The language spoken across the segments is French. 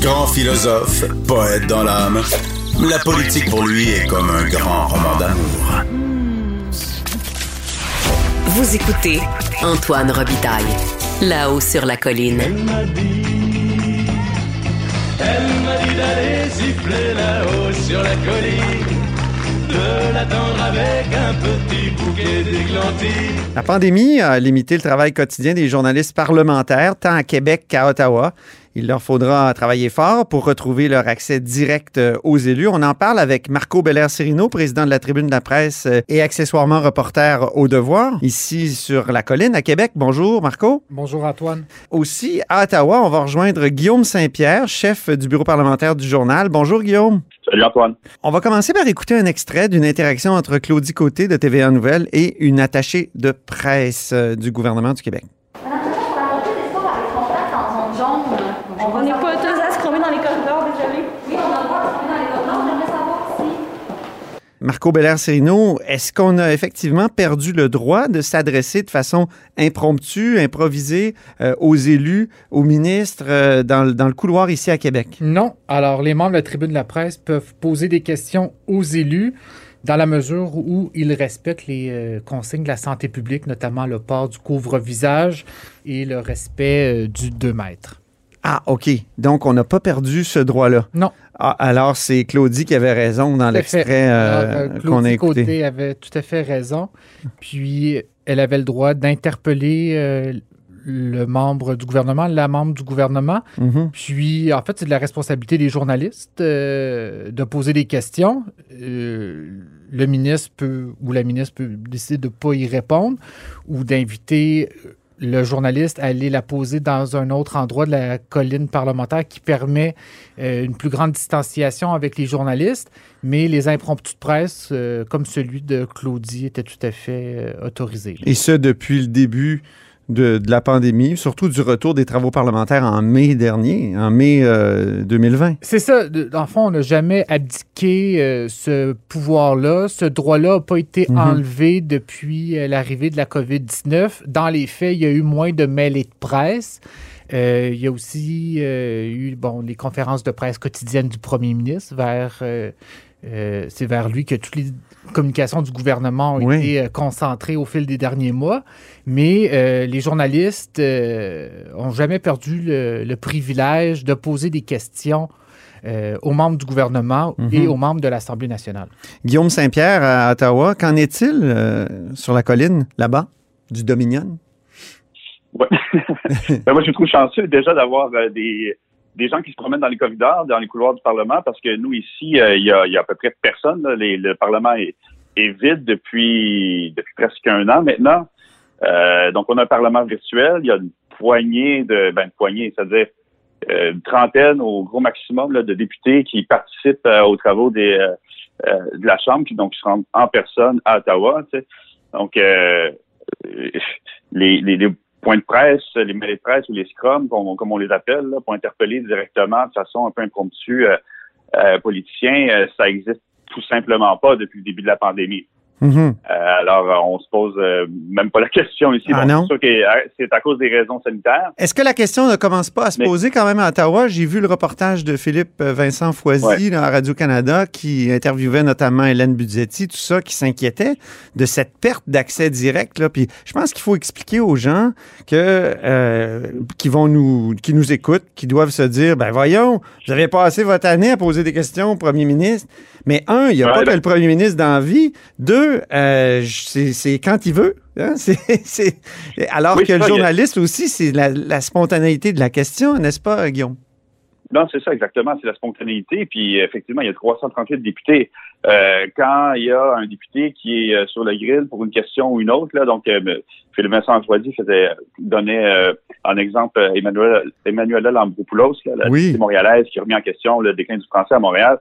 Grand philosophe, poète dans l'âme, la politique pour lui est comme un grand roman d'amour. Vous écoutez Antoine Robitaille, là-haut sur la colline. Elle m'a dit, elle m'a dit d'aller siffler là-haut sur la colline, de l'attendre avec un petit bouquet d'églantines. La pandémie a limité le travail quotidien des journalistes parlementaires, tant à Québec qu'à Ottawa. Il leur faudra travailler fort pour retrouver leur accès direct euh, aux élus. On en parle avec Marco Belair-Sirino, président de la Tribune de la presse euh, et accessoirement reporter au Devoir, ici sur la colline à Québec. Bonjour Marco. Bonjour Antoine. Aussi à Ottawa, on va rejoindre Guillaume Saint-Pierre, chef du bureau parlementaire du journal. Bonjour Guillaume. Salut Antoine. On va commencer par écouter un extrait d'une interaction entre Claudie Côté de TVA Nouvelles et une attachée de presse euh, du gouvernement du Québec. On n'est pas autorisé à se dans les corridors, désolé. Oui, on a le droit de se dans les corridors. J'aimerais savoir si. Marco Belair-Serino, est-ce qu'on a effectivement perdu le droit de s'adresser de façon impromptue, improvisée euh, aux élus, aux ministres euh, dans, le- dans le couloir ici à Québec? Non. Alors, les membres de la tribune de la presse peuvent poser des questions aux élus dans la mesure où ils respectent les euh, consignes de la santé publique, notamment le port du couvre-visage et le respect euh, du 2 mètres. Ah, OK. Donc, on n'a pas perdu ce droit-là. Non. Ah, alors, c'est Claudie qui avait raison dans l'extrait euh, euh, qu'on a Claudie écouté. Côté avait tout à fait raison. Puis, elle avait le droit d'interpeller euh, le membre du gouvernement, la membre du gouvernement. Mhm. Puis, en fait, c'est de la responsabilité des journalistes euh, de poser des questions. Euh, le ministre peut, ou la ministre peut décider de ne pas y répondre ou d'inviter le journaliste aller la poser dans un autre endroit de la colline parlementaire qui permet euh, une plus grande distanciation avec les journalistes. Mais les impromptus de presse, euh, comme celui de Claudie, étaient tout à fait euh, autorisés. Et ce, depuis le début de, de la pandémie, surtout du retour des travaux parlementaires en mai dernier, en mai euh, 2020. C'est ça. Dans le fond, on n'a jamais abdiqué euh, ce pouvoir-là. Ce droit-là n'a pas été Mhm. enlevé depuis euh, l'arrivée de la COVID-19. Dans les faits, il y a eu moins de mêlées de presse. Euh, il y a aussi euh, eu bon, les conférences de presse quotidiennes du premier ministre vers. Euh, c'est vers lui que toutes les communications du gouvernement ont Oui. été euh, concentrées au fil des derniers mois. Mais euh, les journalistes euh, ont jamais perdu le, le privilège de poser des questions euh, aux membres du gouvernement Mhm. et aux membres de l'Assemblée nationale. Guillaume Saint-Pierre à Ottawa, qu'en est-il euh, sur la colline, là-bas, du Dominion? Ouais. Ben, moi, je me trouve chanceux déjà d'avoir euh, des, des gens qui se promènent dans les corridors, dans les couloirs du Parlement, parce que nous, ici, euh, il y, a, y a à peu près personne. là. Les- le Parlement est, est vide depuis, depuis presque un an maintenant. Euh, donc, on a un Parlement virtuel. Il y a une poignée de... Ben, une poignée, c'est-à-dire euh, une trentaine au gros maximum là, de députés qui participent euh, aux travaux des, euh, euh, de la Chambre, qui donc se rendent en personne à Ottawa. tu sais. Donc, euh, les, les, les points de presse, les mêlées de presse ou les scrums, comme, on- comme on les appelle, là, pour interpeller directement de façon un peu impromptue euh, euh, euh, ça existe tout simplement pas depuis le début de la pandémie. Mhm. Euh, alors, euh, on se pose euh, même pas la question ici. Ah Bon? C'est sûr que c'est à cause des raisons sanitaires. Est-ce que la question ne commence pas à se Mais- poser quand même à Ottawa? J'ai vu le reportage de Philippe Vincent Foisy Ouais. là, à Radio-Canada qui interviewait notamment Hélène Budzetti, tout ça, qui s'inquiétait de cette perte d'accès direct. Là. Puis je pense qu'il faut expliquer aux gens que euh, qui vont nous qui nous écoutent, qui doivent se dire ben voyons, vous avez passé votre année à poser des questions au premier ministre. Mais un, il n'y a Ouais, pas là- que le premier ministre dans la vie. Deux, euh, c'est quand il veut. hein. Alors Oui, que le ça, a- journaliste aussi, c'est la, la spontanéité de la question, n'est-ce pas, Guillaume? Non, c'est ça exactement, c'est la spontanéité. Puis effectivement, il y a 338 députés. Euh, quand il y a un député qui est euh, sur le grill pour une question ou une autre, là, donc euh, Philippe Vincent Joisy faisait donner euh, en exemple Emmanuel Emmanuela Lambropoulos, la Oui. montréalaise qui a remis en question le déclin du français à Montréal.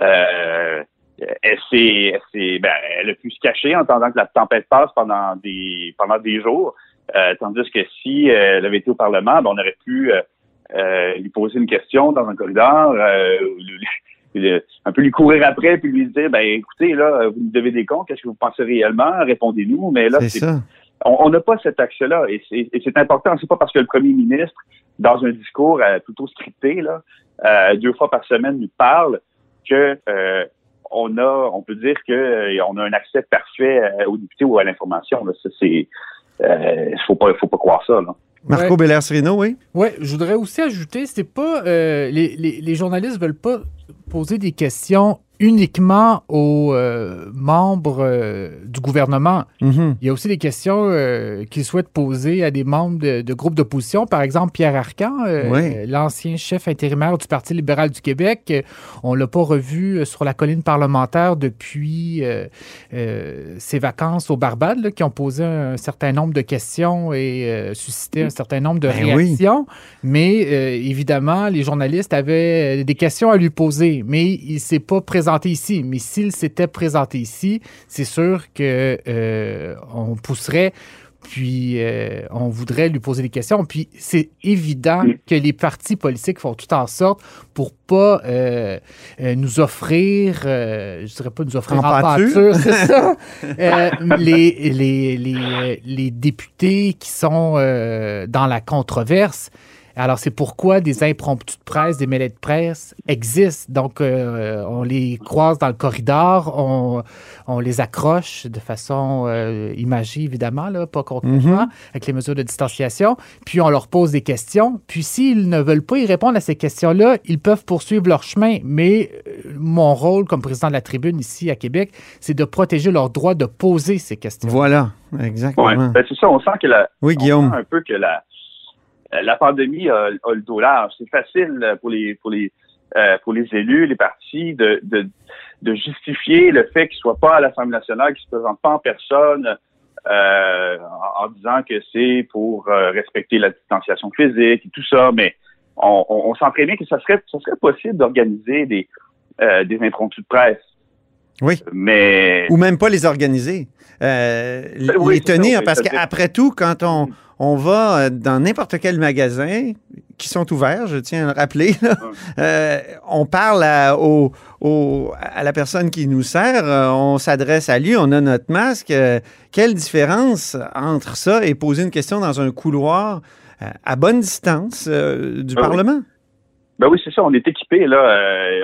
Euh, elle s'est, ben, elle a pu se cacher en attendant que la tempête passe pendant des pendant des jours. Euh, tandis que si euh, elle avait été au Parlement, ben, on aurait pu euh, euh, lui poser une question dans un corridor, euh, lui- un peu lui courir après puis lui dire ben écoutez là vous nous devez des comptes qu'est-ce que vous pensez réellement? Répondez-nous mais là C'est on n'a pas cet accès-là et c'est et c'est important. C'est pas parce que le premier ministre, dans un discours euh, plutôt scripté, là, euh, deux fois par semaine, nous parle que euh, on a, on peut dire que euh, on a un accès parfait euh, aux députés ou à l'information. là. Ça, c'est, euh, faut pas, faut pas croire ça. Là. Marco Ouais. Bellercino, oui? Oui, je voudrais aussi ajouter, c'est pas euh, les, les, les journalistes veulent pas poser des questions uniquement aux euh, membres euh, du gouvernement. Mhm. Il y a aussi des questions euh, qu'ils souhaitent poser à des membres de, de groupes d'opposition. Par exemple, Pierre Arcan, euh, Oui. l'ancien chef intérimaire du Parti libéral du Québec. On l'a pas revu sur la colline parlementaire depuis ses vacances au Barbade, là, qui ont posé un certain nombre de questions et suscité un certain nombre de Ben oui. réactions. Mais évidemment, les journalistes avaient des questions à lui poser, mais il ne s'est pas présenté ici. Mais s'il s'était présenté ici, c'est sûr que euh, on pousserait. Puis euh, on voudrait lui poser des questions. Puis c'est évident que les partis politiques font tout en sorte pour pas euh, euh, nous offrir, euh, je dirais pas nous offrir En en pâture. pâture, c'est ça, euh, les, les, les, les députés qui sont euh, dans la controverse. Alors, c'est pourquoi des impromptus de presse, des mêlées de presse existent. Donc, euh, on les croise dans le corridor, on, on les accroche de façon euh, imagée, évidemment, là, pas concrètement, avec les mesures de distanciation. Puis, on leur pose des questions. Puis, s'ils ne veulent pas y répondre à ces questions-là, ils peuvent poursuivre leur chemin. Mais euh, mon rôle comme président de la tribune ici à Québec, c'est de protéger leur droit de poser ces questions. Voilà, Ouais. exactement. Ben, c'est ça. On sent que la, Oui, on Guillaume. sent un peu que la, la pandémie a, a le dos large. C'est facile pour les pour les euh, pour les élus, les partis, de, de, de justifier le fait qu'ils soient pas à l'Assemblée nationale, qu'ils se présentent pas en personne, euh, en, en disant que c'est pour euh, respecter la distanciation physique et tout ça. Mais on, on, on sent très bien que ça serait ça serait possible d'organiser des euh, des impromptus de presse. Oui. Mais Ou même pas les organiser. Euh, oui, les ça, tenir, oui, parce qu'après tout, quand on, on va euh, dans n'importe quel magasin, qui sont ouverts, je tiens à le rappeler, là, euh, on parle à, au- au- à la personne qui nous sert, euh, on s'adresse à lui, on a notre masque. euh, quelle différence entre ça et poser une question dans un couloir euh, à bonne distance du Ah oui. Parlement? Ben oui, c'est ça. On est équipé là.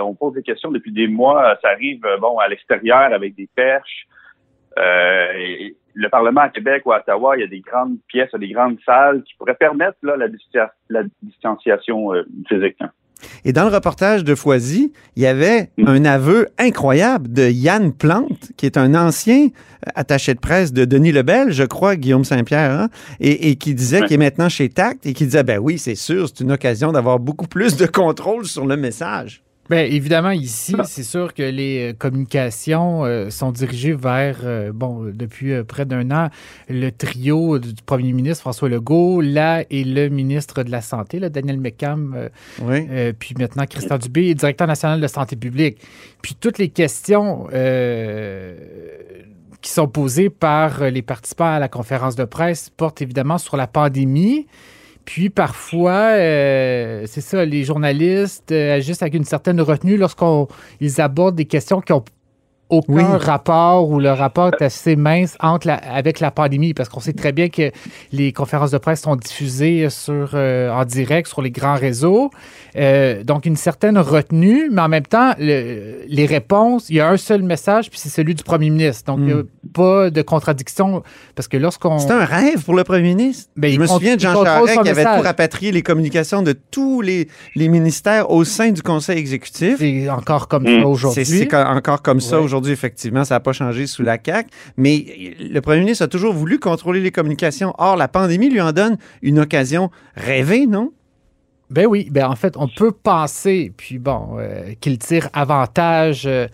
on pose des questions depuis des mois. Ça arrive bon à l'extérieur avec des perches. Euh, et le Parlement à Québec ou à Ottawa, il y a des grandes pièces, des grandes salles qui pourraient permettre là, la, distanciation euh, physique. hein. Et dans le reportage de Foisy, il y avait Mm. un aveu incroyable de Yann Plante, qui est un ancien euh, attaché de presse de Denis Lebel, je crois, Guillaume Saint-Pierre, hein, et, et qui disait qu'il est maintenant chez Tact et qui disait, ben oui, c'est sûr, c'est une occasion d'avoir beaucoup plus de contrôle sur le message. Bien, évidemment, ici, c'est sûr que les euh, communications euh, sont dirigées vers, euh, bon, depuis euh, près d'un an, le trio du premier ministre François Legault, là, et le ministre de la Santé, là, Daniel McCam, Oui. puis maintenant Christian Dubé, directeur national de santé publique. Puis toutes les questions qui sont posées par les participants à la conférence de presse portent évidemment sur la pandémie. Puis parfois, euh, c'est ça, les journalistes euh, agissent avec une certaine retenue lorsqu'on ils abordent des questions qui ont aucun Oui. rapport ou le rapport est assez mince entre la- avec la pandémie parce qu'on sait très bien que les conférences de presse sont diffusées sur, euh, en direct sur les grands réseaux. Euh, donc, une certaine retenue, mais en même temps, le- les réponses, il y a un seul message, puis c'est celui du premier ministre. Donc, il n'y a pas de contradiction parce que lorsqu'on... C'était un rêve pour le premier ministre. Ben, je il me souviens de Jean Charest qui avait message. tout rapatrié les communications de tous les, les ministères au sein du conseil exécutif. C'est encore comme Mm. ça aujourd'hui. C'est c'est co- encore comme ça Ouais. Effectivement. Ça n'a pas changé sous la CAQ. Mais le premier ministre a toujours voulu contrôler les communications. Or, la pandémie lui en donne une occasion rêvée, non? Ben oui, ben en fait, on peut penser, puis bon, euh, qu'il tire avantage euh,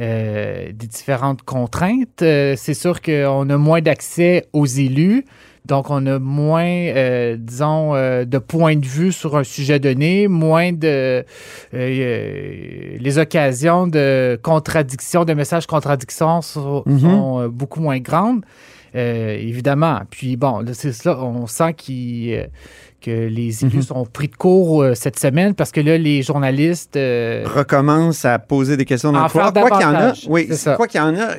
euh, des différentes contraintes. C'est sûr qu'on a moins d'accès aux élus, donc on a moins, euh, disons, euh, de points de vue sur un sujet donné, moins de euh, les occasions de contradiction, de messages contradictions sont, Mhm. sont, beaucoup moins grandes. Évidemment. Puis bon, là, c'est ça, on sent qu'il, que les élus Mhm. sont pris de court euh, cette semaine parce que là, les journalistes. euh, recommence à poser des questions dans le Quoi qu'il y en a, oui, quoi qu'il y en a, euh,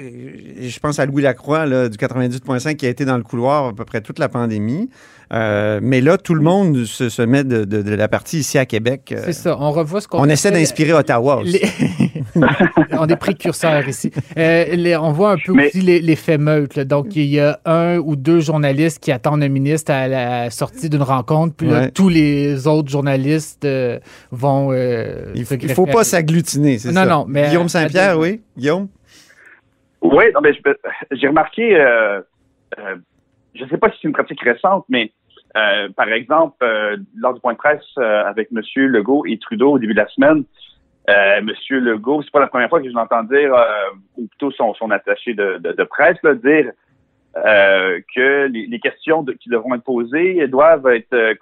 je pense à Louis Lacroix là, du 98.5 qui a été dans le couloir à peu près toute la pandémie. Euh, mais là, tout le monde se, se met de, de- de la partie ici à Québec. C'est ça, on revoit ce qu'on on essaie d'inspirer Ottawa aussi. les- on est précurseurs ici. Euh, les- on voit un peu Mais- aussi les- l'effet meute. là. Donc, il y a un ou deux journalistes qui attendent le ministre à la sortie d'une rencontre, puis là, Ouais. tous les autres journalistes euh, vont. euh, Il ne faut pas s'agglutiner, c'est Non, ça. non, mais- Guillaume Saint-Pierre, oui. Guillaume? Oui, non, mais j'ai remarqué, euh, euh, je ne sais pas si c'est une pratique récente, mais euh, par exemple, euh, lors du point de presse euh, avec M. Legault et Trudeau au début de la semaine, euh, M. Legault, c'est pas la première fois que je l'entends dire, euh, ou plutôt son, son attaché de, de, de presse, là, dire euh, que les, les questions de- qui devront être posées doivent être euh,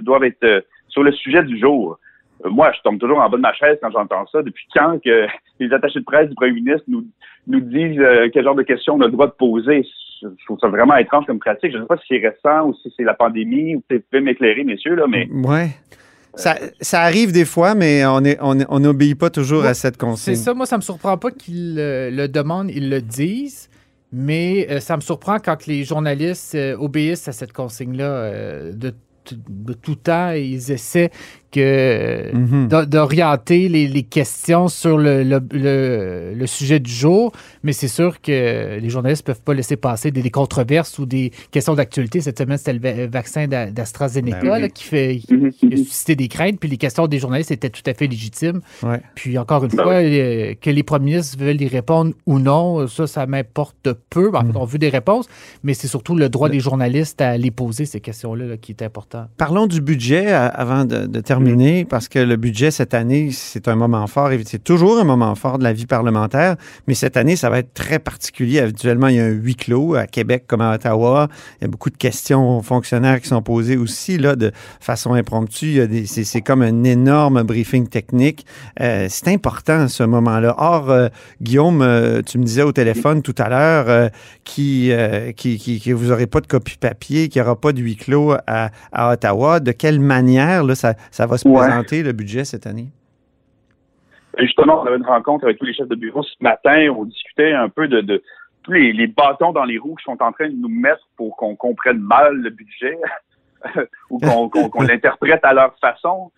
doivent être euh, sur le sujet du jour. Moi, je tombe toujours en bas de ma chaise quand j'entends ça. Depuis quand que les attachés de presse du premier ministre nous, nous disent quel genre de questions on a le droit de poser? Je trouve ça vraiment étrange comme pratique. Je ne sais pas si c'est récent ou si c'est la pandémie ou peut-être vous pouvez m'éclairer, messieurs, là, mais Ouais. Ça, ça arrive des fois, mais on n'obéit pas toujours Ouais, à cette consigne. C'est ça, moi, ça me surprend pas qu'ils le demandent, ils le disent, mais euh, ça me surprend quand les journalistes euh, obéissent à cette consigne-là euh, de, de tout temps et ils essaient que Mhm. d'o- d'orienter les, les questions sur le, le- le- le sujet du jour, mais c'est sûr que les journalistes peuvent pas laisser passer des, des controverses ou des questions d'actualité. Cette semaine, c'était le va- vaccin d'A- d'AstraZeneca Ben oui. là, qui, fait, Mhm, qui a mhm. suscité des craintes, puis les questions des journalistes étaient tout à fait légitimes. Ouais. Puis encore une Ben fois, euh, que les premiers ministres veulent y répondre ou non, ça, ça m'importe peu. En Mm. fait, on veut des réponses, mais c'est surtout le droit des journalistes à les poser, ces questions-là, là, qui est important. Parlons du budget euh, avant de, de Mm. Terminer, parce que le budget cette année, c'est un moment fort. C'est toujours un moment fort de la vie parlementaire, mais cette année, ça va être très particulier. Habituellement, il y a un huis clos à Québec comme à Ottawa. Il y a beaucoup de questions aux fonctionnaires qui sont posées aussi là, de façon impromptue. C'est comme un énorme briefing technique. Euh, c'est important ce moment-là. Or, euh, Guillaume, euh, tu me disais au téléphone tout à l'heure qui, qui, vous n'aurez pas de copie papier, qu'il n'y aura pas de huis clos à, à Ottawa. De quelle manière là, ça, ça va se Ouais. présenter, le budget, cette année? Justement, on avait une rencontre avec tous les chefs de bureau ce matin. On discutait un peu de, de tous les, les bâtons dans les roues qui sont en train de nous mettre pour qu'on comprenne mal le budget ou qu'on l'interprète à leur façon.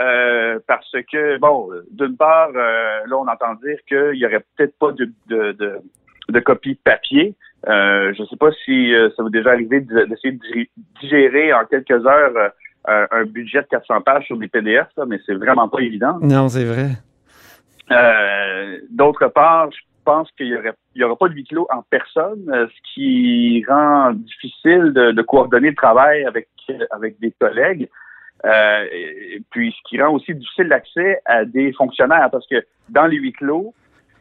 Euh, parce que, bon, d'une part, euh, là, on entend dire qu'il y aurait peut-être pas de, de, de, de copie papier. Euh, je ne sais pas si ça vous est déjà arrivé de- d'essayer de dig- digérer en quelques heures euh, un- budget de 400 pages sur des PDF, là, mais c'est vraiment pas évident. Non, c'est vrai. Euh, D'autre part, je pense qu'il y aurait, il y aura pas de huis clos en personne, euh, ce qui rend difficile de, de coordonner le travail avec avec des collègues. Euh, et puis ce qui rend aussi difficile l'accès à des fonctionnaires parce que dans les huis clos,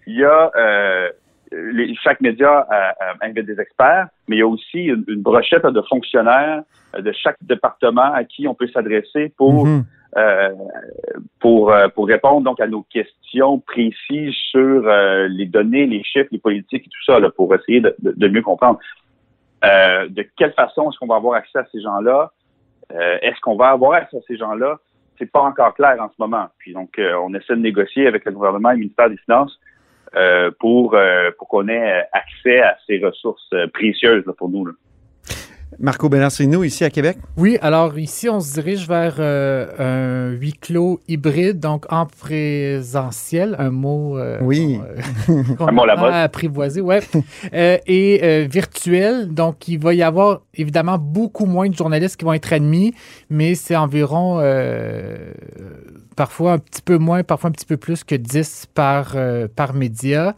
il y a euh, les- chaque média a- a- invite des experts, mais il y a aussi une, une brochette de fonctionnaires euh, de chaque département à qui on peut s'adresser pour Mhm. euh, pour euh, pour répondre donc à nos questions précises sur euh, les données, les chiffres, les politiques et tout ça, là, pour essayer de, de- de mieux comprendre. Euh, de quelle façon est-ce qu'on va avoir accès à ces gens-là? Euh, Est-ce qu'on va avoir accès à ces gens-là? C'est pas encore clair en ce moment. Puis donc, euh, on essaie de négocier avec le gouvernement et le ministère des Finances euh, pour euh, pour qu'on ait accès à ces ressources euh, précieuses là, pour nous. Là. Marco Bellasino, ici à Québec? Oui, alors ici, on se dirige vers euh, un huis clos hybride, donc en présentiel, un mot euh, Oui. bon, euh, qu'on Un mot à la a mode. apprivoisé, ouais, Euh, et euh, virtuel. Donc, il va y avoir évidemment beaucoup moins de journalistes qui vont être admis, mais c'est environ euh, parfois un petit peu moins, parfois un petit peu plus que 10 par, euh, par média,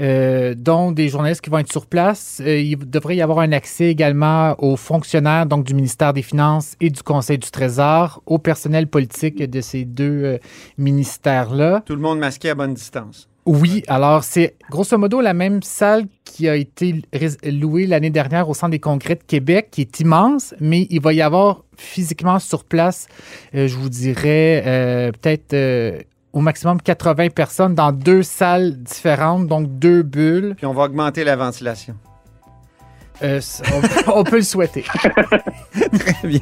euh, dont des journalistes qui vont être sur place. Euh, il devrait y avoir un accès également aux fonctionnaires donc du ministère des Finances et du Conseil du Trésor, au personnel politique de ces deux euh, ministères-là. Tout le monde masqué à bonne distance. Oui, alors c'est grosso modo la même salle qui a été louée l'année dernière au Centre des congrès de Québec, qui est immense, mais il va y avoir physiquement sur place, euh, je vous dirais, euh, peut-être euh, au maximum 80 personnes dans deux salles différentes, donc deux bulles. Puis on va augmenter la ventilation. Euh, on, on peut le souhaiter. Très bien.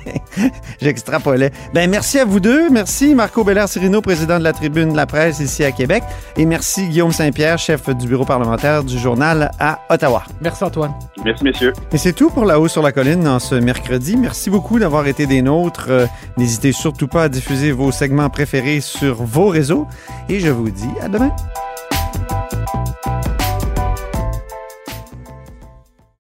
J'extrapolais. Ben, merci à vous deux. Merci Marco Bellard-Cirino, président de la Tribune de la presse ici à Québec. Et merci Guillaume Saint-Pierre, chef du bureau parlementaire du journal à Ottawa. Merci Antoine. Merci, messieurs. Et c'est tout pour La Haut sur la Colline en ce mercredi. Merci beaucoup d'avoir été des nôtres. Euh, N'hésitez surtout pas à diffuser vos segments préférés sur vos réseaux. Et je vous dis à demain.